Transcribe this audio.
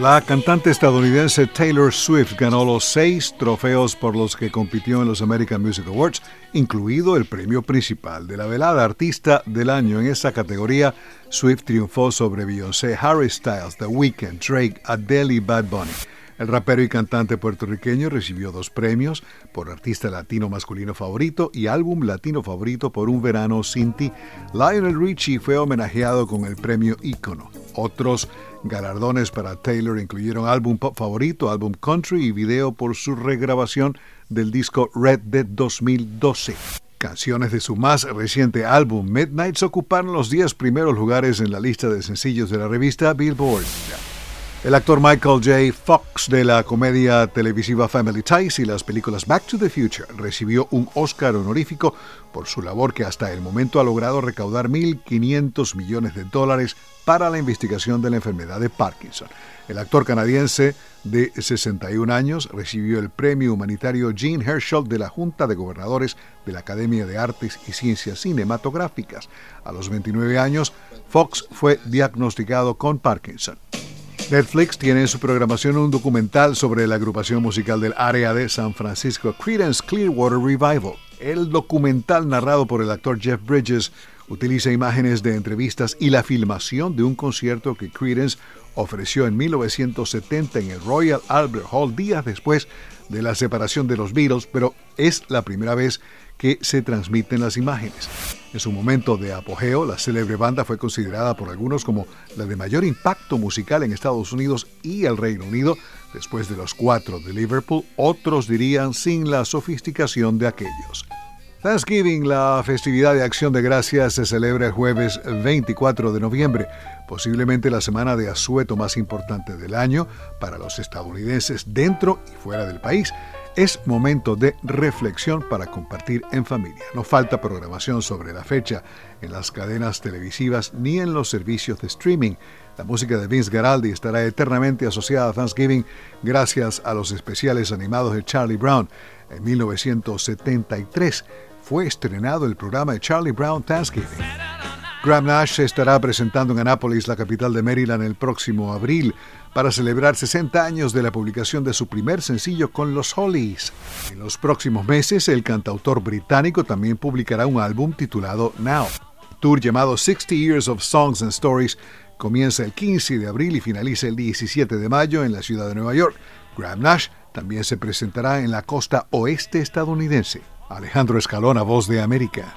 La cantante estadounidense Taylor Swift ganó los seis trofeos por los que compitió en los American Music Awards, incluido el premio principal de la velada Artista del Año. En esa categoría, Swift triunfó sobre Beyoncé, Harry Styles, The Weeknd, Drake, Adele y Bad Bunny. El rapero y cantante puertorriqueño recibió dos premios por Artista Latino Masculino Favorito y Álbum Latino Favorito por Un Verano Sinti. Lionel Richie fue homenajeado con el premio Ícono. Otros galardones para Taylor incluyeron Álbum Pop Favorito, Álbum Country y video por su regrabación del disco Red Dead 2012. Canciones de su más reciente álbum Midnights ocuparon los 10 primeros lugares en la lista de sencillos de la revista Billboard. El actor Michael J. Fox de la comedia televisiva Family Ties y las películas Back to the Future recibió un Oscar honorífico por su labor que hasta el momento ha logrado recaudar 1.500 millones de dólares para la investigación de la enfermedad de Parkinson. El actor canadiense de 61 años recibió el premio humanitario Gene Herschel de la Junta de Gobernadores de la Academia de Artes y Ciencias Cinematográficas. A los 29 años, Fox fue diagnosticado con Parkinson. Netflix tiene en su programación un documental sobre la agrupación musical del área de San Francisco, Creedence Clearwater Revival. El documental narrado por el actor Jeff Bridges utiliza imágenes de entrevistas y la filmación de un concierto que Creedence ofreció en 1970 en el Royal Albert Hall días después de la separación de los Beatles, pero es la primera vez que se transmiten las imágenes. En su momento de apogeo, la célebre banda fue considerada por algunos como la de mayor impacto musical en Estados Unidos y el Reino Unido, después de los cuatro de Liverpool, otros dirían sin la sofisticación de aquellos. Thanksgiving, la festividad de acción de gracias, se celebra el jueves 24 de noviembre, posiblemente la semana de asueto más importante del año para los estadounidenses dentro y fuera del país. Es momento de reflexión para compartir en familia. No falta programación sobre la fecha en las cadenas televisivas ni en los servicios de streaming. La música de Vince Garaldi estará eternamente asociada a Thanksgiving gracias a los especiales animados de Charlie Brown. En 1973 fue estrenado el programa de Charlie Brown Thanksgiving. Graham Nash estará presentando en Annapolis, la capital de Maryland, el próximo abril para celebrar 60 años de la publicación de su primer sencillo con los Hollies. En los próximos meses, el cantautor británico también publicará un álbum titulado Now. Tour llamado 60 Years of Songs and Stories comienza el 15 de abril y finaliza el 17 de mayo en la ciudad de Nueva York. Graham Nash también se presentará en la costa oeste estadounidense. Alejandro Escalona, Voz de América.